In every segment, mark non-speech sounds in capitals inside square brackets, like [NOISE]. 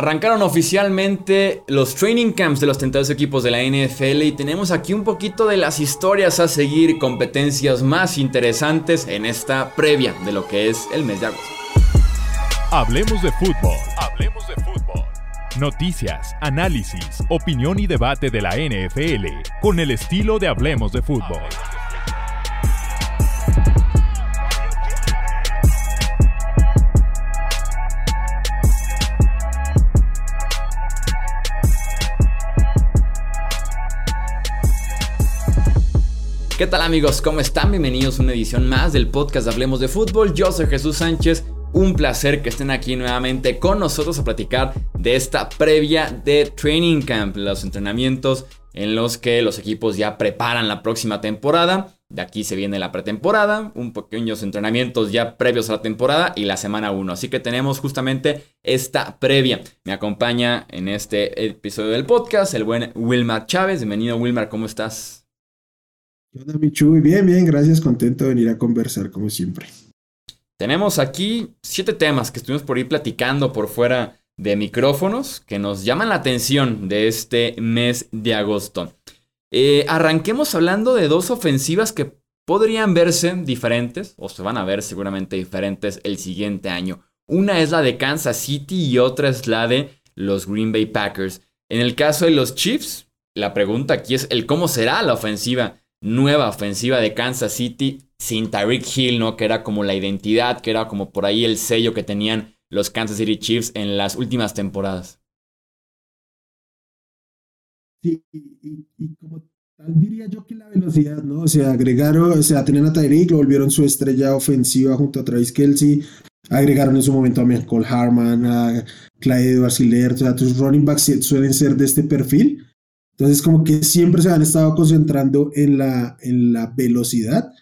Arrancaron oficialmente los training camps de los tentados equipos de la NFL y tenemos aquí un poquito de las historias a seguir, competencias más interesantes en esta previa de lo que es el mes de agosto. Hablemos de fútbol. Hablemos de fútbol. Noticias, análisis, opinión y debate de la NFL con el estilo de Hablemos de fútbol. ¿Qué tal amigos? ¿Cómo están? Bienvenidos a una edición más del podcast Hablemos de Fútbol. Yo soy Jesús Sánchez. Un placer que estén aquí nuevamente con nosotros a platicar de esta previa de Training Camp, los entrenamientos en los que los equipos ya preparan la próxima temporada. De aquí se viene la pretemporada, un pequeños entrenamientos ya previos a la temporada y la semana 1. Así que tenemos justamente esta previa. Me acompaña en este episodio del podcast el buen Wilmar Chávez. Bienvenido Wilmar, ¿cómo estás? ¿Qué onda, Michu? Bien, bien, gracias, contento de venir a conversar como siempre. Tenemos aquí siete temas que estuvimos por ir platicando por fuera de micrófonos que nos llaman la atención de este mes de agosto. Eh, arranquemos hablando de dos ofensivas que podrían verse diferentes, o se van a ver seguramente diferentes el siguiente año. Una es la de Kansas City y otra es la de los Green Bay Packers. En el caso de los Chiefs, la pregunta aquí es el cómo será la ofensiva nueva ofensiva de Kansas City sin Tyreek Hill, ¿no? Que era como la identidad, que era como por ahí el sello que tenían los Kansas City Chiefs en las últimas temporadas. Sí, y, como tal diría yo que la velocidad, ¿no? O agregaron, o sea, tenían a Tyreek, lo volvieron su estrella ofensiva junto a Travis Kelsey, agregaron en su momento a Michael Harman, a Clyde Edwards o sea, tus running backs suelen ser de este perfil entonces, como que siempre se han estado concentrando en la, en la velocidad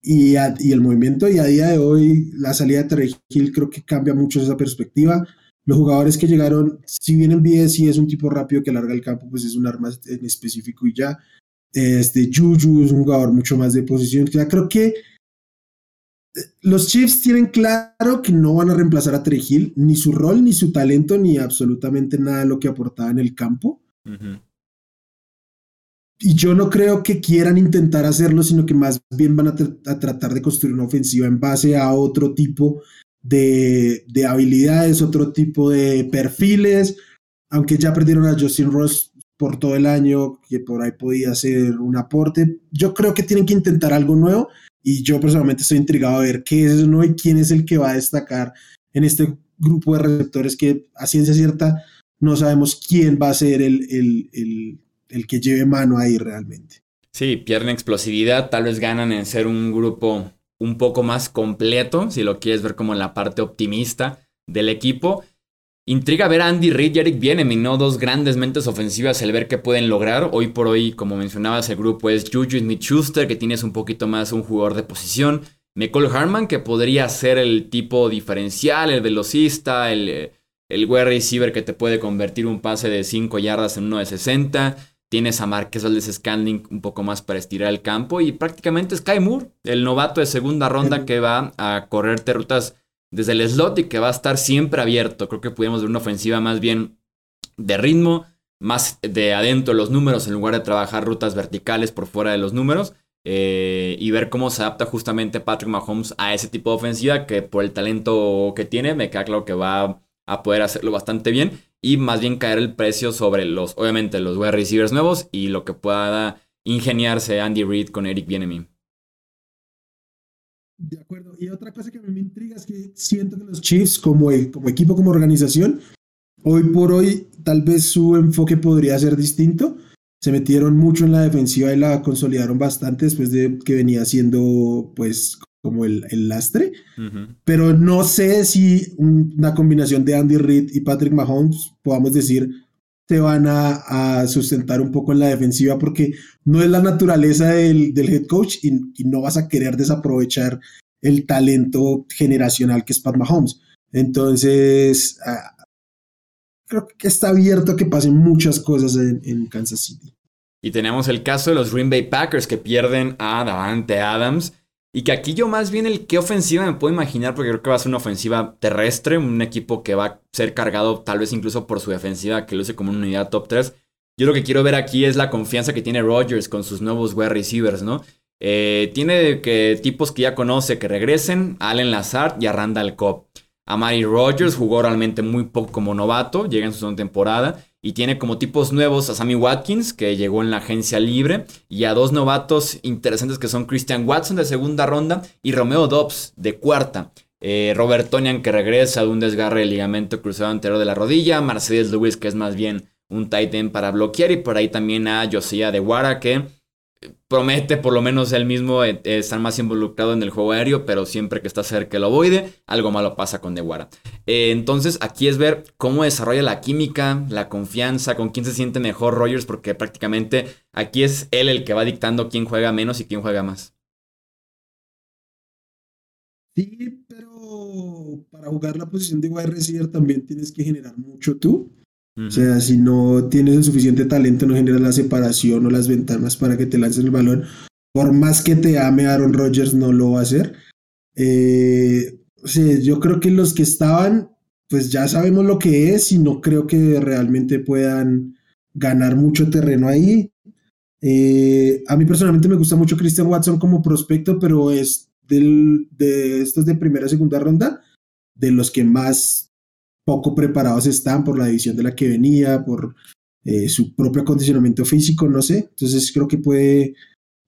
y, el movimiento. Y a día de hoy, la salida de Terry creo que cambia mucho esa perspectiva. Los jugadores que llegaron, si bien en sí es un tipo rápido que larga el campo, pues es un arma en específico y ya. Este Juju es un jugador mucho más de posición. Ya creo que eh, los Chiefs tienen claro que no van a reemplazar a Hill, ni su rol, ni su talento, ni absolutamente nada de lo que aportaba en el campo y yo no creo que quieran intentar hacerlo, sino que más bien van a, tratar de construir una ofensiva en base a otro tipo de, de, habilidades, otro tipo de perfiles, aunque ya perdieron a Justin Ross por todo el año, que por ahí podía ser un aporte. Yo creo que tienen que intentar algo nuevo y yo personalmente estoy intrigado a ver qué es nuevo y quién es el que va a destacar en este grupo de receptores que a ciencia cierta no sabemos quién va a ser el, el el que lleve mano ahí realmente. Sí, pierden explosividad, tal vez ganan en ser un grupo un poco más completo, si lo quieres ver como la parte optimista del equipo. Intriga ver a Andy Reid y Eric Bienem, ¿no? Dos grandes mentes ofensivas, el ver qué pueden lograr. Hoy por hoy, como mencionabas, el grupo es Juju Smith-Schuster, que tienes un poquito más un jugador de posición. Nicole Harman, que podría ser el tipo diferencial, el velocista, el, el wide receiver que te puede convertir un pase de 5 yardas en uno de 60. Tienes a Marquez Valdez Scanling un poco más para estirar el campo. Y prácticamente Sky Moore, el novato de segunda ronda que va a correrte rutas desde el slot y que va a estar siempre abierto. Creo que pudimos ver una ofensiva más bien de ritmo, más de adentro de los números en lugar de trabajar rutas verticales por fuera de los números. Eh, y ver cómo se adapta justamente Patrick Mahomes a ese tipo de ofensiva que por el talento que tiene me queda claro que va a poder hacerlo bastante bien y más bien caer el precio sobre los, obviamente, los wide receivers nuevos y lo que pueda ingeniarse Andy Reid con Eric Bienemy. De acuerdo. Y otra cosa que me intriga es que siento que los Chiefs, como, como equipo, como organización, hoy por hoy tal vez su enfoque podría ser distinto. Se metieron mucho en la defensiva y la consolidaron bastante después de que venía siendo pues como el, el lastre. Pero no sé si una combinación de Andy Reid y Patrick Mahomes, podamos decir, te van a, sustentar un poco en la defensiva porque no es la naturaleza del, del head coach y, no vas a querer desaprovechar el talento generacional que es Pat Mahomes. Entonces, ah, creo que está abierto a que pasen muchas cosas en, en, Kansas City. Y tenemos el caso de los Green Bay Packers que pierden a Davante Adams Y que aquí yo más bien el qué ofensiva me puedo imaginar, porque creo que va a ser una ofensiva terrestre, un equipo que va a ser cargado tal vez incluso por su defensiva, que luce como una unidad top 3. Yo lo que quiero ver aquí es la confianza que tiene Rodgers con sus nuevos wide receivers, ¿no? Eh, tiene que tipos que ya conoce que regresen, Allen Lazard y a Randall Cobb. Amari Rodgers jugó realmente muy poco como novato, llega en su segunda temporada y tiene como tipos nuevos a Sammy Watkins, que llegó en la agencia libre, y a dos novatos interesantes que son Christian Watson de segunda ronda y Romeo Dobbs de cuarta. Eh, Robert Tonian que regresa de un desgarre de ligamento cruzado anterior de la rodilla, Mercedes Lewis que es más bien un tight end para bloquear y por ahí también a Josiah de Wara que promete por lo menos él mismo eh, estar más involucrado en el juego aéreo, pero siempre que está cerca el ovoide, algo malo pasa con Dewara. Eh, entonces aquí es ver cómo desarrolla la química, la confianza, con quién se siente mejor Rogers, porque prácticamente aquí es él el que va dictando quién juega menos y quién juega más. Sí, pero para jugar la posición de wide receiver también tienes que generar mucho tú. O sea, si no tienes el suficiente talento, no generas la separación o las ventanas para que te lancen el balón, por más que te ame Aaron Rodgers, no lo va a hacer. Eh, o sea, yo creo que los que estaban, pues ya sabemos lo que es y no creo que realmente puedan ganar mucho terreno ahí. Eh, a mí personalmente me gusta mucho Christian Watson como prospecto, pero es del, de estos de primera segunda ronda, de los que más poco preparados están por la división de la que venía, por eh, su propio acondicionamiento físico, no sé. Entonces creo que puede,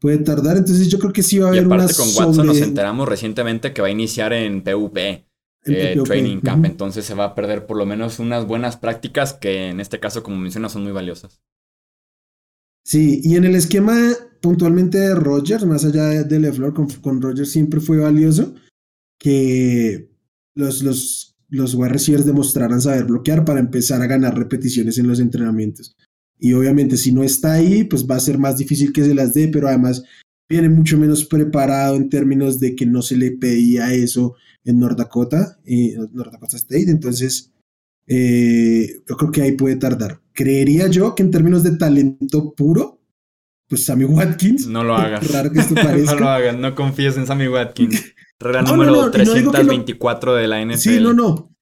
puede tardar. Entonces yo creo que sí va a haber y aparte con Watson nos enteramos recientemente que va a iniciar en PvP. Eh, training camp, entonces se va a perder por lo menos unas buenas prácticas que en este caso, como mencionas, son muy valiosas. Sí, y en el esquema puntualmente de Rogers, más allá de LeFleur, con, con Rogers siempre fue valioso que los, los los wide receivers demostraran saber bloquear para empezar a ganar repeticiones en los entrenamientos. Y obviamente si no está ahí, pues va a ser más difícil que se las dé, pero además viene mucho menos preparado en términos de que no se le pedía eso en North Dakota, eh, North Dakota State. Entonces, eh, yo creo que ahí puede tardar. Creería yo que en términos de talento puro, pues Sammy Watkins. No lo [LAUGHS] hagas. [LAUGHS] no lo hagas, no confíes en Sammy Watkins. Regla número 324 de la NFL. Sí, no, no.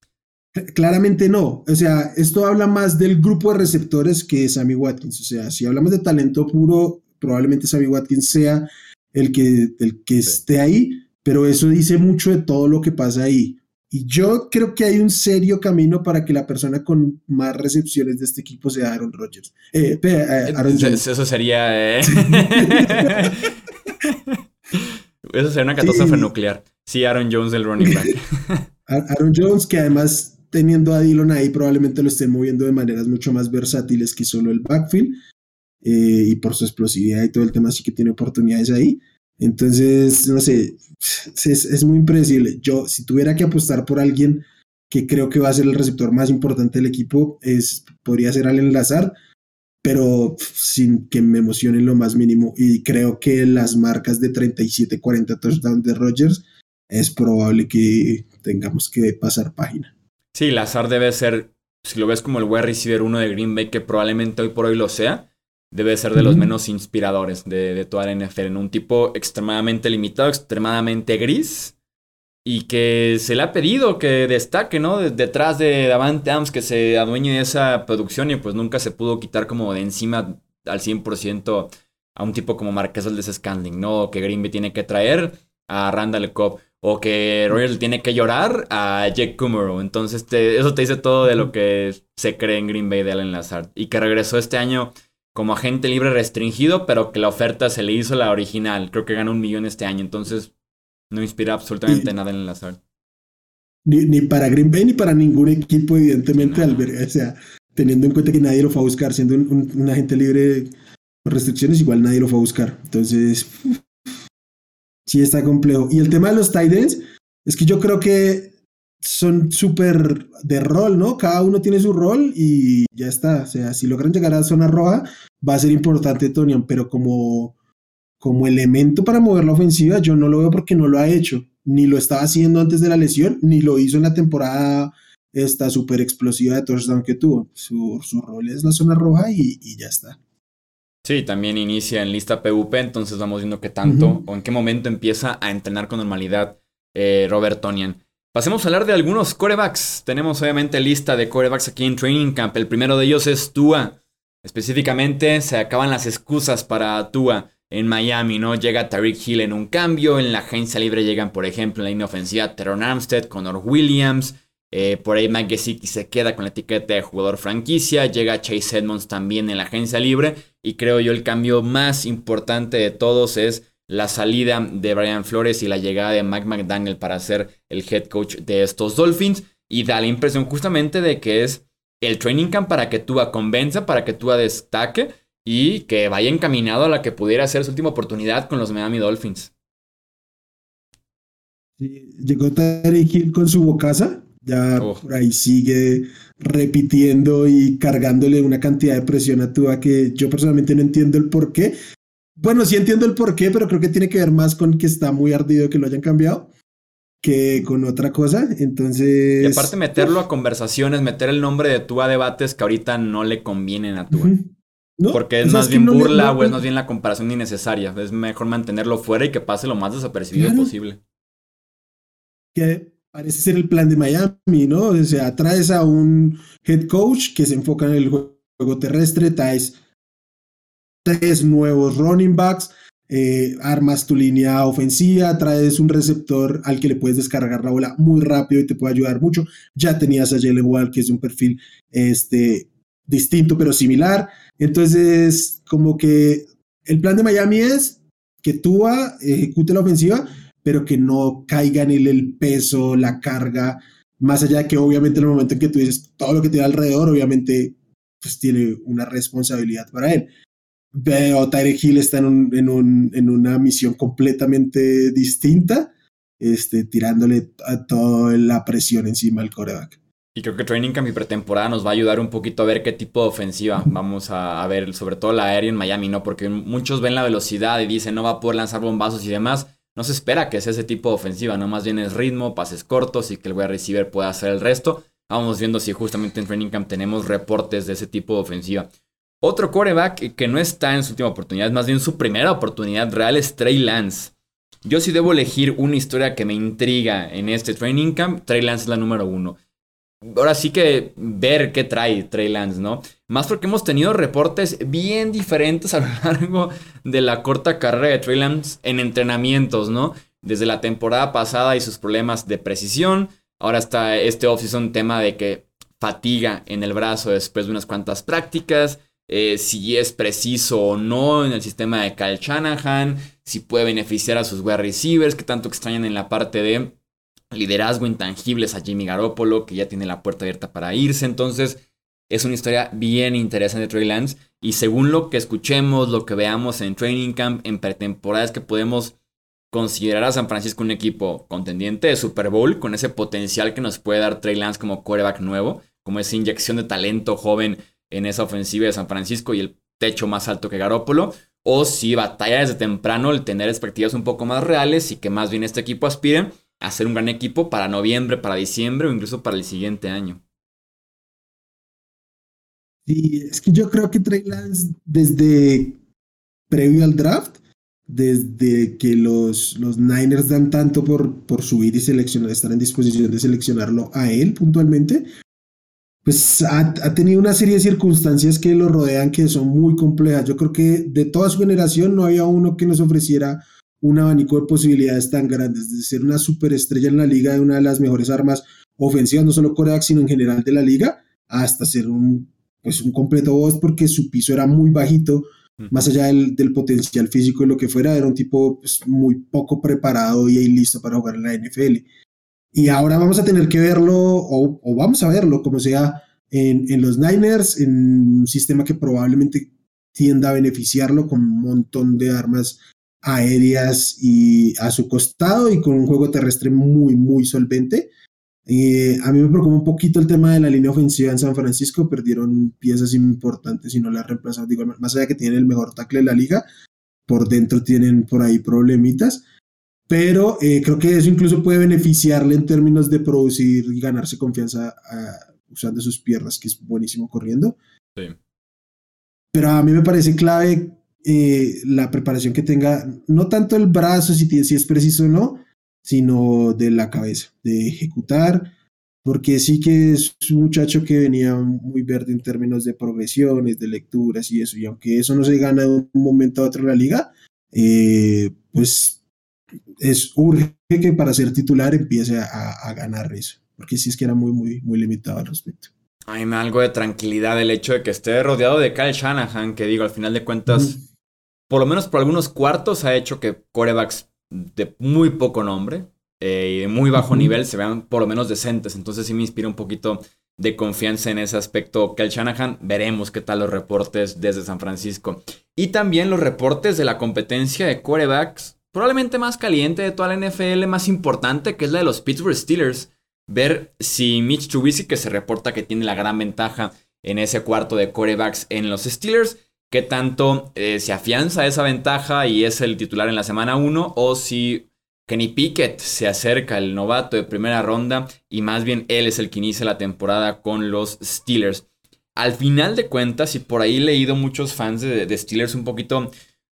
Claramente no. O sea, esto habla más del grupo de receptores que Sammy Watkins. O sea, si hablamos de talento puro, probablemente Sammy Watkins sea el que, el que esté ahí, pero eso dice mucho de todo lo que pasa ahí. Y yo creo que hay un serio camino para que la persona con más recepciones de este equipo sea Aaron Rodgers. Eh, eh, Aaron Jones. Eso sería. Eh. [LAUGHS] [LAUGHS] Eso sería una catástrofe nuclear. Sí, Aaron Jones del running back. [LAUGHS] Aaron Jones, que además teniendo a Dillon ahí, probablemente lo estén moviendo de maneras mucho más versátiles que solo el backfield. Eh, y por su explosividad y todo el tema, sí que tiene oportunidades ahí. Entonces, no sé, es, es, muy impredecible. Yo, si tuviera que apostar por alguien que creo que va a ser el receptor más importante del equipo, es, podría ser Allen Lazard pero sin que me emocione lo más mínimo. Y creo que las marcas de 37-40 touchdowns de Rodgers es probable que tengamos que pasar página. Sí, Lazar debe ser, si lo ves como el wide receiver uno de Green Bay, que probablemente hoy por hoy lo sea, debe ser de los menos inspiradores de, de toda la NFL. En un tipo extremadamente limitado, extremadamente gris y que se le ha pedido que destaque, ¿no? Detrás de Davante Adams, que se adueñe de esa producción y pues nunca se pudo quitar como de encima al 100% a un tipo como Marqués de Scandling, ¿no? que Green Bay tiene que traer a Randall Cobb o que Royals tiene que llorar a Jake Kummerow. Entonces eso te dice todo de lo que se cree en Green Bay de Allen Lazard y que regresó este año como agente libre restringido, pero que la oferta se le hizo la original. Creo que ganó un millón este año. Entonces, no inspira absolutamente nada en el azar. Ni, ni, para Green Bay ni para ningún equipo, evidentemente, al ver, o sea, teniendo en cuenta que nadie lo fue a buscar, siendo un, agente libre por restricciones, igual nadie lo fue a buscar. Entonces, sí está complejo. Y el tema de los tight es que yo creo que son súper de rol, ¿no? Cada uno tiene su rol y ya está. O sea, si logran llegar a la zona roja, va a ser importante Tonian, pero como como elemento para mover la ofensiva, yo no lo veo porque no lo ha hecho. Ni lo estaba haciendo antes de la lesión, ni lo hizo en la temporada esta súper explosiva de touchdown que tuvo. Su, su, rol es la zona roja y, ya está. Sí, también inicia en lista PvP, entonces vamos viendo qué tanto o en qué momento empieza a entrenar con normalidad eh, Robert Tonian. Pasemos a hablar de algunos corebacks. Tenemos obviamente lista de corebacks aquí en Training Camp. El primero de ellos es Tua. Específicamente se acaban las excusas para Tua en Miami, ¿no? Llega Tariq Hill en un cambio. En la agencia libre llegan, por ejemplo, en la línea ofensiva Teron Armstead, Connor Williams. Eh, por ahí Mike Gesicki se queda con la etiqueta de jugador franquicia. Llega Chase Edmonds también en la agencia libre. Y creo yo el cambio más importante de todos es la salida de Brian Flores y la llegada de Mike McDaniel para ser el head coach de estos Dolphins. Y da la impresión justamente de que es el training camp para que Tua convenza, para que Tua destaque y que vaya encaminado a la que pudiera ser su última oportunidad con los Miami Dolphins. llegó Tarek Hill con su bocaza, ya oh. por ahí sigue repitiendo y cargándole una cantidad de presión a Tua que yo personalmente no entiendo el por qué. Bueno, sí entiendo el por qué, pero creo que tiene que ver más con que está muy ardido que lo hayan cambiado que con otra cosa. Entonces. Y aparte, meterlo a conversaciones, meter el nombre de Tua a debates que ahorita no le convienen a Tua. Porque es más bien burla o es más bien la comparación innecesaria. Es mejor mantenerlo fuera y que pase lo más desapercibido posible. Que parece ser el plan de Miami, ¿no? O sea, traes a un head coach que se enfoca en el juego terrestre, traes tres nuevos running backs, eh, armas tu línea ofensiva, traes un receptor al que le puedes descargar la bola muy rápido y te puede ayudar mucho. Ya tenías a Jalen Wall, que es un perfil este, distinto pero similar. Entonces, como que el plan de Miami es que Tua ejecute la ofensiva, pero que no caiga en él el peso, la carga, más allá que obviamente en el momento en que tú dices todo lo que tiene alrededor, obviamente pues tiene una responsabilidad para él. Pero Tyreek Hill está en, una misión completamente distinta, este, tirándole a toda la presión encima al coreback. Y creo que Training Camp y pretemporada nos va a ayudar un poquito a ver qué tipo de ofensiva vamos a, ver, sobre todo la aérea en Miami, ¿no? Porque muchos ven la velocidad y dicen no va a poder lanzar bombazos y demás. No se espera que sea ese tipo de ofensiva, ¿no? Más bien es ritmo, pases cortos y que el wide receiver pueda hacer el resto. Vamos viendo si justamente en Training Camp tenemos reportes de ese tipo de ofensiva. Otro quarterback que no está en su última oportunidad, más bien su primera oportunidad real es Trey Lance. Yo sí debo elegir una historia que me intriga en este Training Camp, Trey Lance es la número uno ahora sí que ver qué trae Trey Lance, ¿no? Más porque hemos tenido reportes bien diferentes a lo [LAUGHS] largo de la corta carrera de Trey Lance en entrenamientos, ¿no? Desde la temporada pasada y sus problemas de precisión. Ahora está este offseason tema de que fatiga en el brazo después de unas cuantas prácticas. Eh, si es preciso o no en el sistema de Kyle Shanahan. Si puede beneficiar a sus wide receivers que tanto extrañan en la parte de liderazgo intangibles a Jimmy Garoppolo, que ya tiene la puerta abierta para irse. Entonces, es una historia bien interesante de Trey Lance. Y según lo que escuchemos, lo que veamos en Training Camp, en pretemporadas, que podemos considerar a San Francisco un equipo contendiente de Super Bowl, con ese potencial que nos puede dar Trey Lance como quarterback nuevo, como esa inyección de talento joven en esa ofensiva de San Francisco y el techo más alto que Garoppolo. O si batalla desde temprano el tener expectativas un poco más reales y que más bien este equipo aspire hacer un gran equipo para noviembre, para diciembre o incluso para el siguiente año. Sí, es que yo creo que Trey Lance desde previo al draft, desde que los, los Niners dan tanto por, por subir y seleccionar, estar en disposición de seleccionarlo a él puntualmente, pues ha, ha, tenido una serie de circunstancias que lo rodean que son muy complejas. Yo creo que de toda su generación no había uno que nos ofreciera un abanico de posibilidades tan grandes, de ser una superestrella en la liga, de una de las mejores armas ofensivas, no solo Corea, sino en general de la liga, hasta ser un, pues un completo voz porque su piso era muy bajito, más allá del, del, potencial físico y lo que fuera, era un tipo pues, muy poco preparado y listo para jugar en la NFL. Y ahora vamos a tener que verlo, o, o vamos a verlo, como sea, en, en, los Niners, en un sistema que probablemente tienda a beneficiarlo con un montón de armas aéreas y a su costado y con un juego terrestre muy, muy solvente. Eh, a mí me preocupa un poquito el tema de la línea ofensiva en San Francisco. Perdieron piezas importantes y no la reemplazaron. Digo, más allá que tienen el mejor tackle de la liga, por dentro tienen por ahí problemitas. Pero eh, creo que eso incluso puede beneficiarle en términos de producir y ganarse confianza usando sus piernas, que es buenísimo corriendo. Sí. pero a mí me parece clave eh, la preparación que tenga, no tanto el brazo, si, si es preciso o no, sino de la cabeza, de ejecutar, porque sí que es un muchacho que venía muy verde en términos de progresiones, de lecturas y eso, y aunque eso no se gana de un momento a otro en la liga, eh, pues es urge que para ser titular empiece a, ganar eso, porque sí es que era muy, muy, muy limitado al respecto. Hay algo de tranquilidad el hecho de que esté rodeado de Kyle Shanahan, que digo, al final de cuentas, por lo menos por algunos cuartos ha hecho que corebacks de muy poco nombre eh, y de muy bajo nivel se vean por lo menos decentes. Entonces sí me inspira un poquito de confianza en ese aspecto. Kyle Shanahan, veremos qué tal los reportes desde San Francisco. Y también los reportes de la competencia de quarterbacks, probablemente más caliente de toda la NFL, más importante, que es la de los Pittsburgh Steelers. Ver si Mitch Trubisky, que se reporta que tiene la gran ventaja en ese cuarto de quarterbacks en los Steelers, qué tanto eh, se afianza esa ventaja y es el titular en la semana 1 o si Kenny Pickett se acerca, el novato de primera ronda, y más bien él es el que inicia la temporada con los Steelers. Al final de cuentas, y por ahí he leído muchos fans de, Steelers un poquito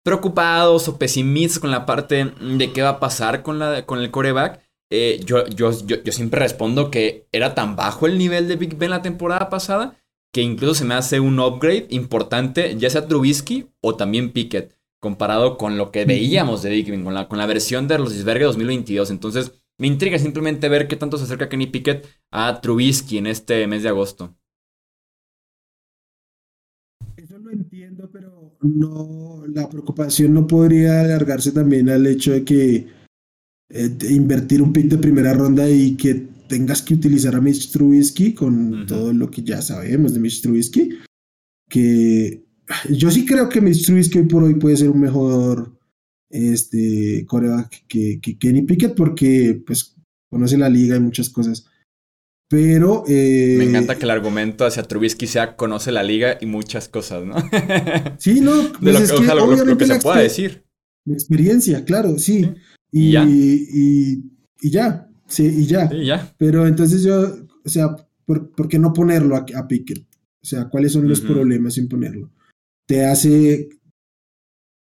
preocupados o pesimistas con la parte de qué va a pasar con, la, con el coreback, eh, yo, yo, yo siempre respondo que era tan bajo el nivel de Big Ben la temporada pasada que incluso se me hace un upgrade importante, ya sea Trubisky o también Pickett, comparado con lo que veíamos de Big con la, con la versión de los Isbergue 2022. Entonces, me intriga simplemente ver qué tanto se acerca Kenny Pickett a Trubisky en este mes de agosto. Eso lo entiendo, pero no, la preocupación no podría alargarse también al hecho de que eh, invertir un pick de primera ronda y que tengas que utilizar a Mitch Trubisky con todo lo que ya sabemos de Mitch Trubisky, que yo sí creo que Mitch Trubisky por hoy puede ser un mejor este, coreback que, Kenny Pickett porque pues conoce la liga y muchas cosas. Pero... Me encanta que el argumento hacia Trubisky sea conoce la liga y muchas cosas, ¿no? [LAUGHS] sí, no. de pues lo, es que, lo, que se pueda decir. La experiencia, claro, sí. Y, y, ya. Sí, y ya. ya. Pero entonces yo, o sea, ¿por, qué no ponerlo a, a, Pickett? O sea, ¿cuáles son los problemas sin ponerlo? ¿Te hace,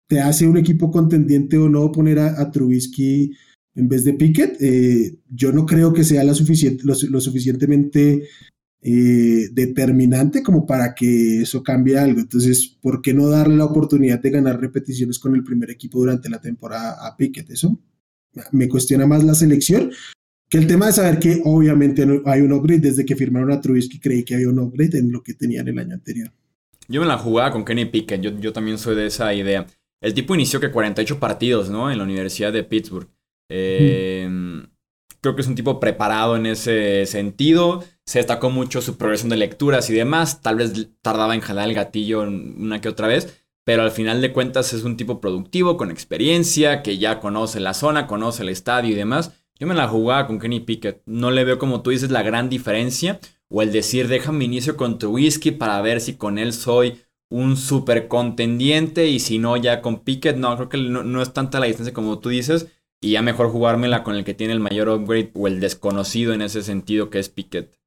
¿Te hace un equipo contendiente o no poner a, Trubisky en vez de Pickett? Eh, yo no creo que sea lo, suficiente, lo, suficientemente eh, determinante como para que eso cambie algo. Entonces, ¿por qué no darle la oportunidad de ganar repeticiones con el primer equipo durante la temporada a Pickett? Eso me cuestiona más la selección el tema de saber que obviamente hay un upgrade, desde que firmaron a Trubisky creí que había un upgrade en lo que tenían el año anterior. Yo me la jugaba con Kenny Pickett, yo, yo también soy de esa idea. El tipo inició que 48 partidos, ¿no? En la Universidad de Pittsburgh. Eh, creo que es un tipo preparado en ese sentido. Se destacó mucho su progresión de lecturas y demás. Tal vez tardaba en jalar el gatillo una que otra vez. Pero al final de cuentas es un tipo productivo, con experiencia, que ya conoce la zona, conoce el estadio y demás. Yo me la jugaba con Kenny Pickett. No le veo, como tú dices, la gran diferencia. O el decir, déjame inicio con tu whisky para ver si con él soy un super contendiente. Y si no, ya con Pickett. No, creo que no, es tanta la distancia como tú dices. Y ya mejor jugármela con el que tiene el mayor upgrade o el desconocido en ese sentido que es Pickett.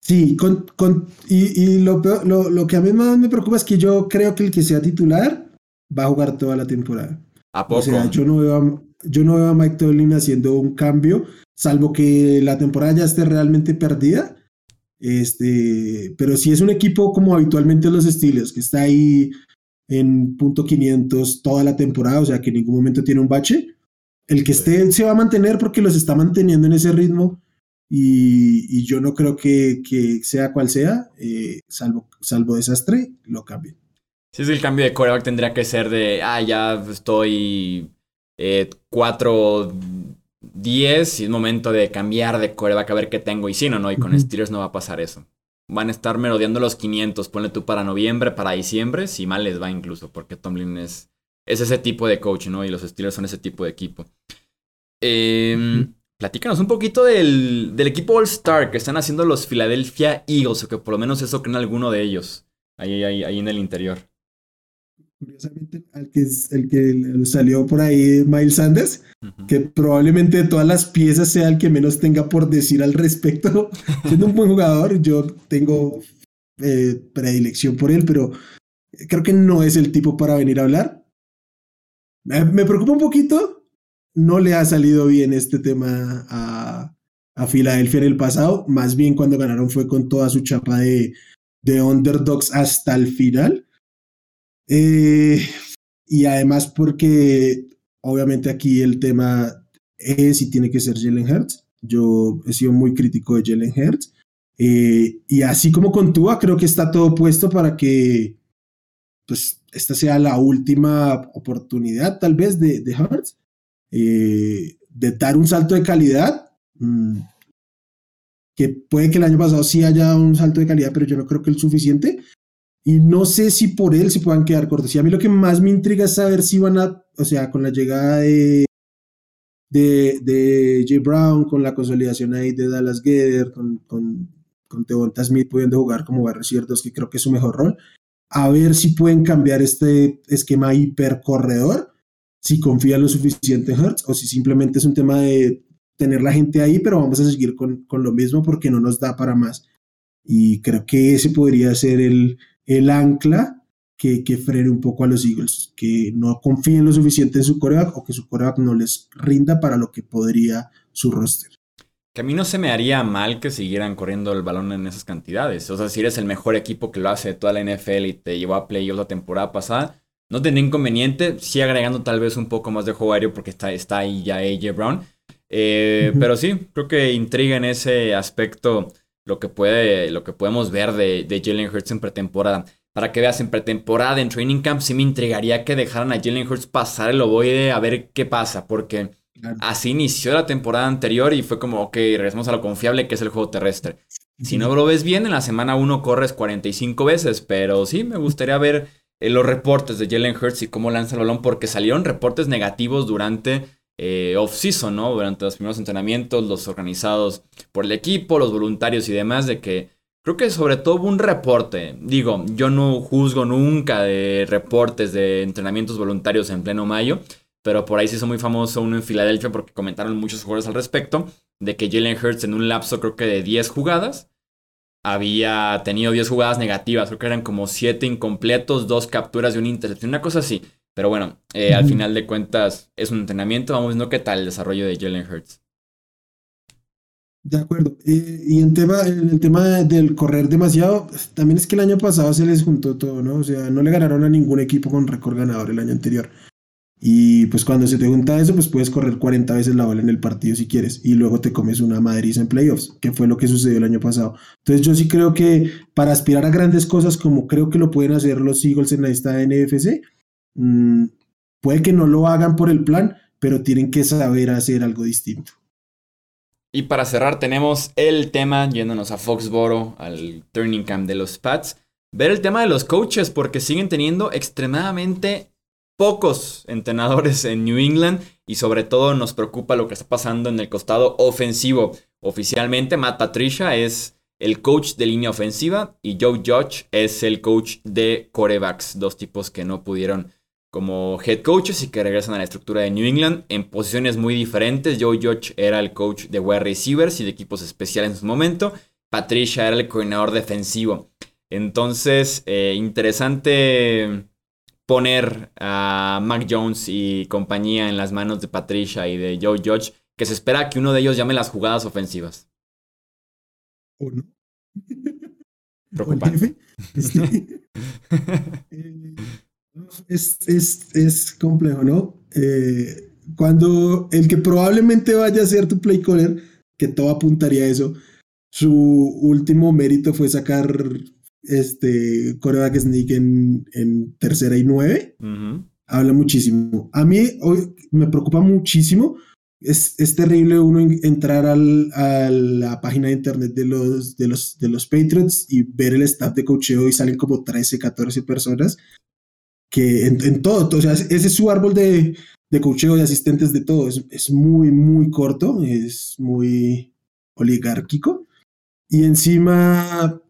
Sí, con, con, y, lo, lo, lo, que a mí más me preocupa es que yo creo que el que sea titular va a jugar toda la temporada. ¿A poco? O sea, yo no veo a, yo no veo a Mike Tomlin haciendo un cambio, salvo que la temporada ya esté realmente perdida. Este, pero si es un equipo como habitualmente los Steelers, que está ahí en punto 500 toda la temporada, o sea que en ningún momento tiene un bache, el que esté se va a mantener porque los está manteniendo en ese ritmo y, yo no creo que, que sea cual sea, eh, salvo, salvo desastre, lo cambien. Si es el cambio de coreback tendría que ser de, ah, ya estoy 4, eh, 10 y es momento de cambiar de coreback a ver qué tengo. Y si no, no, y con Steelers no va a pasar eso. Van a estar merodeando los 500, ponle tú para noviembre, para diciembre, si mal les va incluso, porque Tomlin es, es ese tipo de coach, ¿no? Y los Steelers son ese tipo de equipo. Em, platícanos un poquito del, del equipo All-Star que están haciendo los Philadelphia Eagles, o que por lo menos eso creen alguno de ellos, ahí, ahí, ahí en el interior curiosamente, al que, el que salió por ahí Miles Sanders, que probablemente de todas las piezas sea el que menos tenga por decir al respecto. [LAUGHS] Siendo un buen jugador, yo tengo eh, predilección por él, pero creo que no es el tipo para venir a hablar. Me, preocupa un poquito, no le ha salido bien este tema a, a Filadelfia en el pasado, más bien cuando ganaron fue con toda su chapa de, de underdogs hasta el final. Eh, y además porque obviamente aquí el tema es y tiene que ser Jalen Hurts. Yo he sido muy crítico de Jalen Hurts. Eh, y así como con Tua, creo que está todo puesto para que pues, esta sea la última oportunidad, tal vez, de, de Hurts, eh, de dar un salto de calidad. Mm, que puede que el año pasado sí haya un salto de calidad, pero yo no creo que el suficiente. Y no sé si por él se puedan quedar cortos. Y a mí lo que más me intriga es saber si van a, o sea, con la llegada de, de, de Jay Brown, con la consolidación ahí de Dallas Gueder, con, con, con Smith pudiendo jugar como barrio ciertos, que creo que es su mejor rol, a ver si pueden cambiar este esquema hipercorredor, si confía lo suficiente en Hertz, o si simplemente es un tema de tener la gente ahí, pero vamos a seguir con, con lo mismo porque no nos da para más. Y creo que ese podría ser el, el ancla que, que, frene un poco a los Eagles, que no confíen lo suficiente en su coreback o que su coreback no les rinda para lo que podría su roster. Que a mí no se me haría mal que siguieran corriendo el balón en esas cantidades. O sea, si eres el mejor equipo que lo hace toda la NFL y te llevó a playoffs la temporada pasada, no tendría inconveniente, sí agregando tal vez un poco más de juego aéreo porque está, está ahí ya AJ Brown. Eh, pero sí, creo que intriga en ese aspecto lo que, puede, lo que podemos ver de, de Jalen Hurts en pretemporada. Para que veas, en pretemporada, en training camp, sí me intrigaría que dejaran a Jalen Hurts pasar el ovoide a ver qué pasa, porque así inició la temporada anterior y fue como, ok, regresamos a lo confiable que es el juego terrestre. Si no lo ves bien, en la semana 1 corres 45 veces, pero sí, me gustaría ver eh, los reportes de Jalen Hurts y cómo lanza el balón, porque salieron reportes negativos durante eh, off-season, ¿no? Durante los primeros entrenamientos, los organizados por el equipo, los voluntarios y demás, de que creo que sobre todo hubo un reporte. Digo, yo no juzgo nunca de reportes de entrenamientos voluntarios en pleno mayo, pero por ahí se hizo muy famoso uno en Filadelfia porque comentaron muchos jugadores al respecto, de que Jalen Hurts en un lapso creo que de 10 jugadas había tenido 10 jugadas negativas, creo que eran como 7 incompletos, 2 capturas y una intercepción, una cosa así. Pero bueno, eh, al final de cuentas es un entrenamiento. Vamos viendo qué tal el desarrollo de Jalen Hurts. De acuerdo. Eh, y en, tema, en el tema del correr demasiado, también es que el año pasado se les juntó todo, ¿no? O sea, no le ganaron a ningún equipo con récord ganador el año anterior. Y pues cuando se te junta eso, pues puedes correr 40 veces la bola en el partido si quieres. Y luego te comes una Madrid en playoffs, que fue lo que sucedió el año pasado. Entonces yo sí creo que para aspirar a grandes cosas, como creo que lo pueden hacer los Eagles en esta NFC, Mm, puede que no lo hagan por el plan, pero tienen que saber hacer algo distinto. Y para cerrar tenemos el tema, yéndonos a Foxboro, al Turning Camp de los Pats, ver el tema de los coaches, porque siguen teniendo extremadamente pocos entrenadores en New England y sobre todo nos preocupa lo que está pasando en el costado ofensivo. Oficialmente Matt Patricia es el coach de línea ofensiva y Joe Judge es el coach de corebacks, dos tipos que no pudieron como head coaches y que regresan a la estructura de New England en posiciones muy diferentes. Joe Judge era el coach de wide receivers y de equipos especiales en su momento. Patricia era el coordinador defensivo. Entonces, eh, interesante poner a Mac Jones y compañía en las manos de Patricia y de Joe Judge, que se espera que uno de ellos llame las jugadas ofensivas. ¿O no? Preocupante. [LAUGHS] [LAUGHS] Eh, es, es, es complejo, ¿no? Eh, cuando el que probablemente vaya a ser tu play caller, que todo apuntaría a eso, su último mérito fue sacar este coreback sneak en, en tercera y nueve. Habla muchísimo. A mí hoy me preocupa muchísimo. Es, es terrible uno entrar al, a la página de internet de los, de, los, de los Patriots y ver el staff de cocheo y salen como 13, 14 personas que en, todo, o sea, ese es su árbol de, de cocheo de asistentes de todo, es, muy, muy corto, es muy oligárquico y encima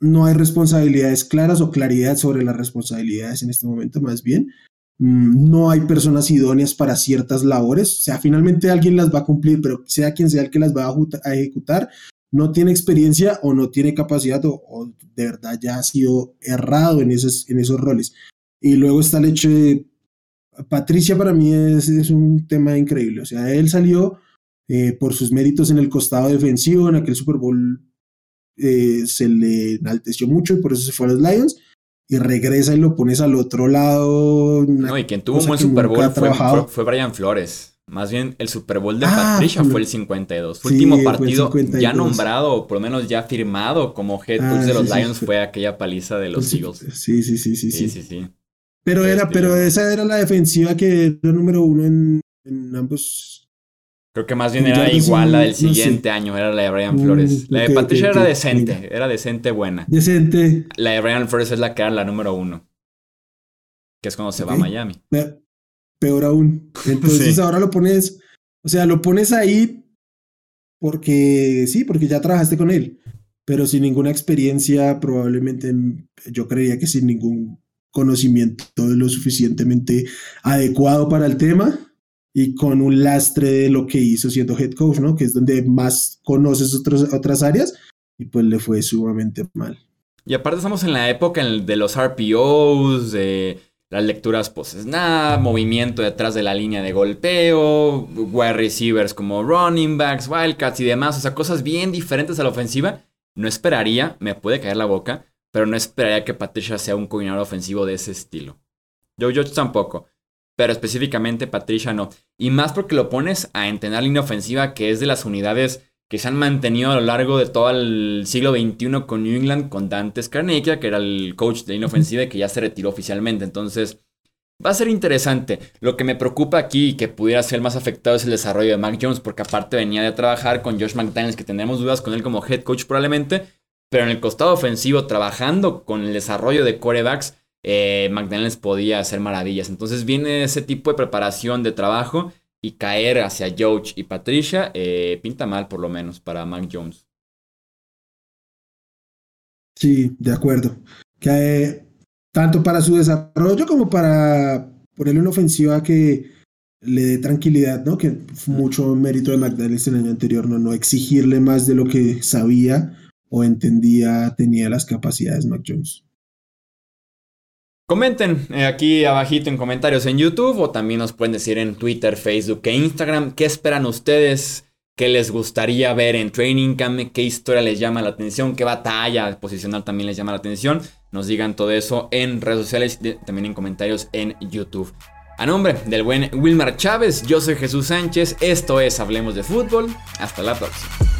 no hay responsabilidades claras o claridad sobre las responsabilidades en este momento, más bien. Mm, no hay personas idóneas para ciertas labores, o sea, finalmente alguien las va a cumplir, pero sea quien sea el que las va a ejecutar, no tiene experiencia o no tiene capacidad o, de verdad ya ha sido errado en esos, en esos roles. Y luego está el hecho de Patricia para mí es, es un tema increíble. O sea, él salió eh, por sus méritos en el costado defensivo, en aquel Super Bowl eh, se le enalteció mucho y por eso se fue a los Lions. Y regresa y lo pones al otro lado. No, y quien tuvo un buen Super Bowl fue, fue, Brian Flores. Más bien, el Super Bowl de ah, Patricia fue el 52. último partido ya nombrado, o por lo menos ya firmado como head coach ah, de los Lions, fue aquella paliza de los Eagles. Sí, sí, sí, sí. sí, sí, sí. Pero, era, este, pero esa era la defensiva que era número uno en, en ambos. Creo que más bien era igual la del siguiente año, era la de Brian mm, Flores. La de Patricia era decente, era decente buena. Decente. La de Brian Flores es la que era la número uno. Que es cuando se va a Miami. Peor aún. [LAUGHS] Entonces ahora lo pones, o sea, lo pones ahí porque sí, porque ya trabajaste con él. Pero sin ninguna experiencia, probablemente yo creería que sin ningún conocimiento lo suficientemente adecuado para el tema y con un lastre de lo que hizo siendo head coach, ¿no? Que es donde más conoces otras otras áreas y pues le fue sumamente mal. Y aparte estamos en la época de los RPOs, de las lecturas post snap, movimiento detrás de la línea de golpeo, wide receivers como running backs, wildcats y demás, o sea, cosas bien diferentes a la ofensiva. No esperaría, me puede caer la boca, pero no esperaría que Patricia sea un coordinador ofensivo de ese estilo. Yo, yo tampoco, pero específicamente Patricia no. Y más porque lo pones a entrenar línea ofensiva, que es de las unidades que se han mantenido a lo largo de todo el siglo XXI con New England, con Dante Scarnecchia, que era el coach de línea ofensiva y que ya se retiró oficialmente. Entonces, va a ser interesante. Lo que me preocupa aquí y que pudiera ser más afectado es el desarrollo de Mac Jones, porque aparte venía de trabajar con Josh McDaniels, que tendremos dudas con él como head coach probablemente, pero en el costado ofensivo, trabajando con el desarrollo de corebacks, eh, McDaniels podía hacer maravillas. Entonces viene ese tipo de preparación de trabajo y caer hacia George y Patricia eh, pinta mal por lo menos para Mac Jones. Sí, de acuerdo. Que tanto para su desarrollo como para ponerle una ofensiva que le dé tranquilidad, ¿no? Que mucho mérito de McDaniels en el año anterior, ¿no? No exigirle más de lo que sabía o entendía, tenía las capacidades Mac Jones. Comenten eh, aquí abajito en comentarios en YouTube o también nos pueden decir en Twitter, Facebook e Instagram qué esperan ustedes, qué les gustaría ver en Training Camp, qué historia les llama la atención, qué batalla posicional también les llama la atención. Nos digan todo eso en redes sociales también en comentarios en YouTube. A nombre del buen Wilmar Chávez, yo soy Jesús Sánchez, esto es Hablemos de Fútbol, hasta la próxima.